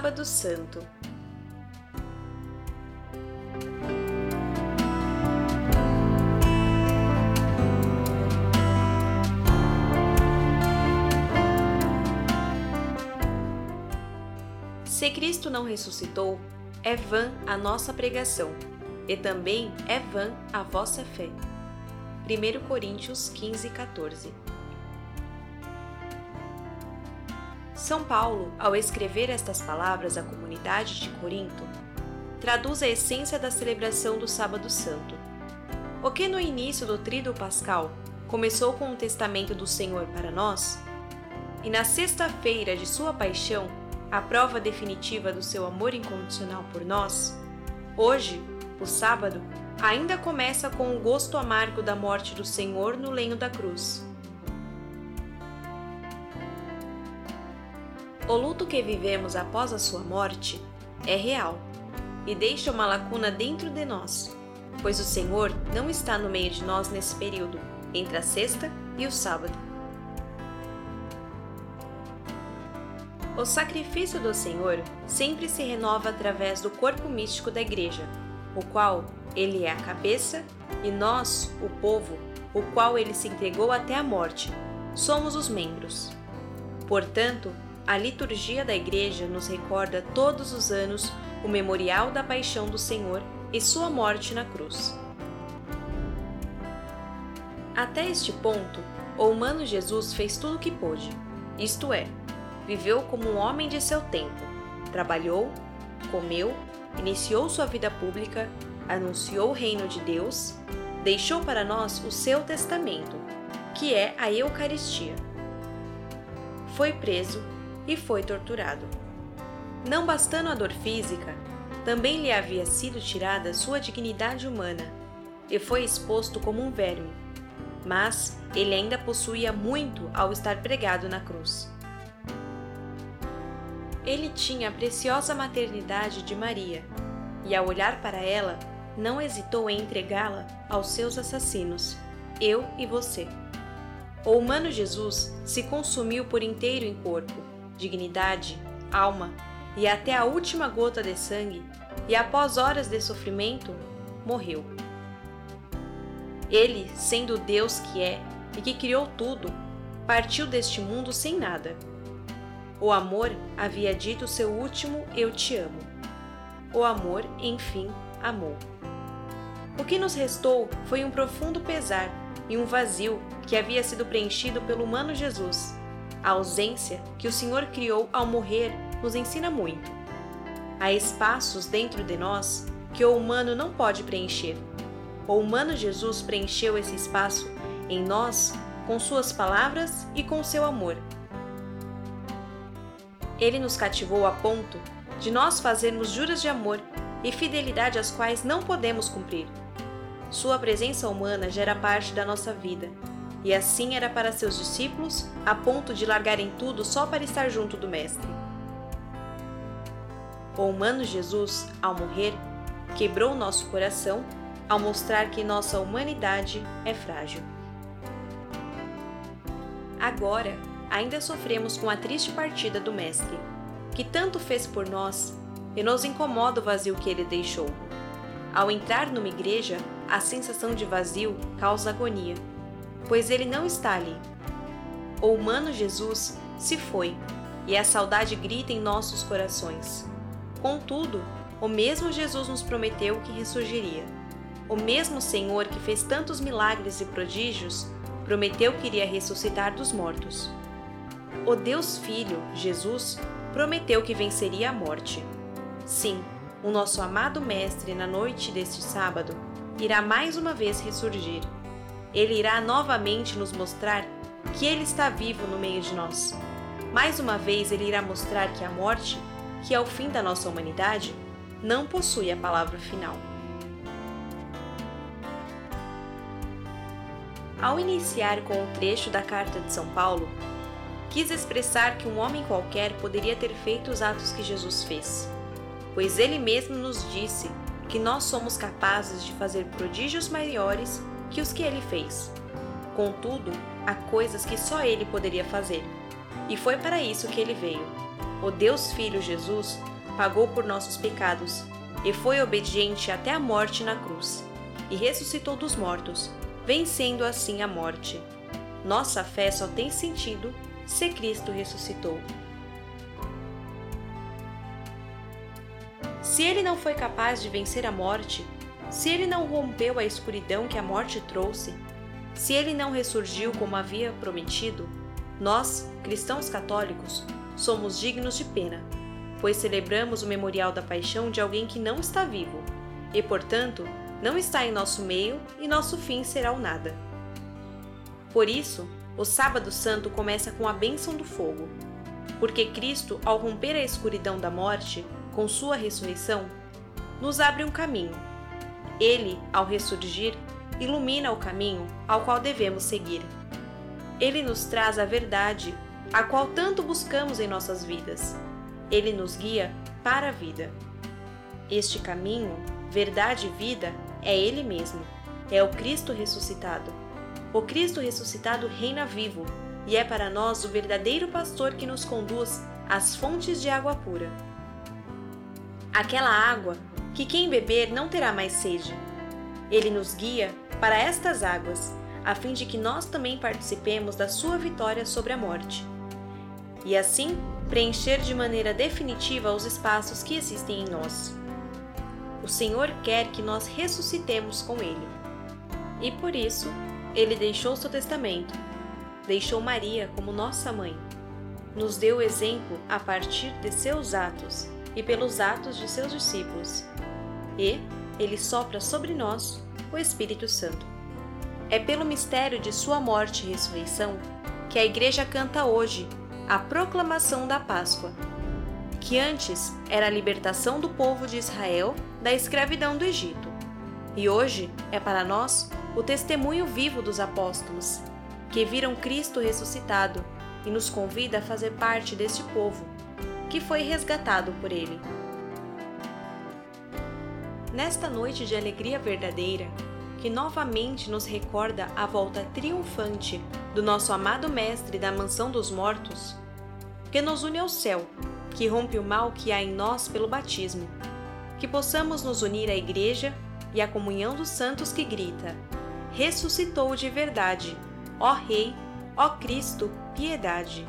Sábado Santo. Se Cristo não ressuscitou, é vã a nossa pregação, e também é vã a vossa fé. 1 Coríntios 15, 14 São Paulo, ao escrever estas palavras à comunidade de Corinto, traduz a essência da celebração do Sábado Santo. O que no início do Tríduo Pascal começou com o testamento do Senhor para nós, e na sexta-feira de sua paixão, a prova definitiva do seu amor incondicional por nós, hoje, o sábado, ainda começa com o gosto amargo da morte do Senhor no lenho da cruz O luto que vivemos após a sua morte é real e deixa uma lacuna dentro de nós, pois o Senhor não está no meio de nós nesse período, entre a sexta e o sábado. O sacrifício do Senhor sempre se renova através do corpo místico da Igreja, o qual ele é a cabeça, e nós, o povo, o qual ele se entregou até a morte, somos os membros. Portanto, a liturgia da Igreja nos recorda todos os anos o memorial da paixão do Senhor e sua morte na cruz. Até este ponto, o humano Jesus fez tudo o que pôde, isto é, viveu como um homem de seu tempo, trabalhou, comeu, iniciou sua vida pública, anunciou o reino de Deus, deixou para nós o seu testamento, que é a Eucaristia. Foi preso, e foi torturado. Não bastando a dor física, também lhe havia sido tirada sua dignidade humana e foi exposto como um verme. Mas ele ainda possuía muito ao estar pregado na cruz. Ele tinha a preciosa maternidade de Maria e, ao olhar para ela, não hesitou em entregá-la aos seus assassinos, eu e você. O humano Jesus se consumiu por inteiro em corpo dignidade, alma e até a última gota de sangue, e após horas de sofrimento, morreu. Ele, sendo Deus que é e que criou tudo, partiu deste mundo sem nada. O amor havia dito seu último Eu te amo. O amor, enfim, amou. O que nos restou foi um profundo pesar e um vazio que havia sido preenchido pelo humano Jesus a ausência que o Senhor criou ao morrer nos ensina muito. Há espaços dentro de nós que o humano não pode preencher. O humano Jesus preencheu esse espaço em nós com suas palavras e com seu amor. Ele nos cativou a ponto de nós fazermos juras de amor e fidelidade às quais não podemos cumprir. Sua presença humana gera parte da nossa vida e assim era para seus discípulos, a ponto de largarem tudo só para estar junto do Mestre. O humano Jesus, ao morrer, quebrou nosso coração ao mostrar que nossa humanidade é frágil. Agora, ainda sofremos com a triste partida do Mestre, que tanto fez por nós e nos incomoda o vazio que ele deixou. Ao entrar numa igreja, a sensação de vazio causa agonia pois ele não está ali. O humano Jesus se foi e a saudade grita em nossos corações. Contudo, o mesmo Jesus nos prometeu que ressurgiria. O mesmo Senhor que fez tantos milagres e prodígios prometeu que iria ressuscitar dos mortos. O Deus Filho, Jesus, prometeu que venceria a morte. Sim, o nosso amado Mestre, na noite deste sábado, irá mais uma vez ressurgir ele irá novamente nos mostrar que Ele está vivo no meio de nós. Mais uma vez, Ele irá mostrar que a morte, que é o fim da nossa humanidade, não possui a palavra final. Ao iniciar com o trecho da carta de São Paulo, quis expressar que um homem qualquer poderia ter feito os atos que Jesus fez, pois ele mesmo nos disse que nós somos capazes de fazer prodígios maiores que os que ele fez. Contudo, há coisas que só ele poderia fazer. E foi para isso que ele veio. O Deus Filho Jesus pagou por nossos pecados e foi obediente até a morte na cruz, e ressuscitou dos mortos, vencendo assim a morte. Nossa fé só tem sentido se Cristo ressuscitou. Se ele não foi capaz de vencer a morte, se ele não rompeu a escuridão que a morte trouxe, se ele não ressurgiu como havia prometido, nós, cristãos católicos, somos dignos de pena, pois celebramos o memorial da paixão de alguém que não está vivo e, portanto, não está em nosso meio e nosso fim será o nada. Por isso, o Sábado Santo começa com a bênção do fogo, porque Cristo, ao romper a escuridão da morte, com sua ressurreição, nos abre um caminho. Ele, ao ressurgir, ilumina o caminho ao qual devemos seguir. Ele nos traz a verdade, a qual tanto buscamos em nossas vidas. Ele nos guia para a vida. Este caminho, verdade e vida, é Ele mesmo. É o Cristo ressuscitado. O Cristo ressuscitado reina vivo e é para nós o verdadeiro pastor que nos conduz às fontes de água pura. Aquela água que quem beber não terá mais sede. Ele nos guia para estas águas, a fim de que nós também participemos da sua vitória sobre a morte. E assim preencher de maneira definitiva os espaços que existem em nós. O Senhor quer que nós ressuscitemos com Ele. E por isso, Ele deixou seu testamento, deixou Maria como nossa mãe, nos deu exemplo a partir de seus atos e pelos atos de seus discípulos. E Ele sopra sobre nós o Espírito Santo. É pelo mistério de Sua morte e ressurreição que a Igreja canta hoje a proclamação da Páscoa, que antes era a libertação do povo de Israel da escravidão do Egito, e hoje é para nós o testemunho vivo dos apóstolos, que viram Cristo ressuscitado e nos convida a fazer parte deste povo, que foi resgatado por ele. Nesta noite de alegria verdadeira, que novamente nos recorda a volta triunfante do nosso amado Mestre da mansão dos mortos, que nos une ao céu, que rompe o mal que há em nós pelo batismo, que possamos nos unir à Igreja e à comunhão dos santos que grita: Ressuscitou de verdade, ó Rei, ó Cristo, piedade.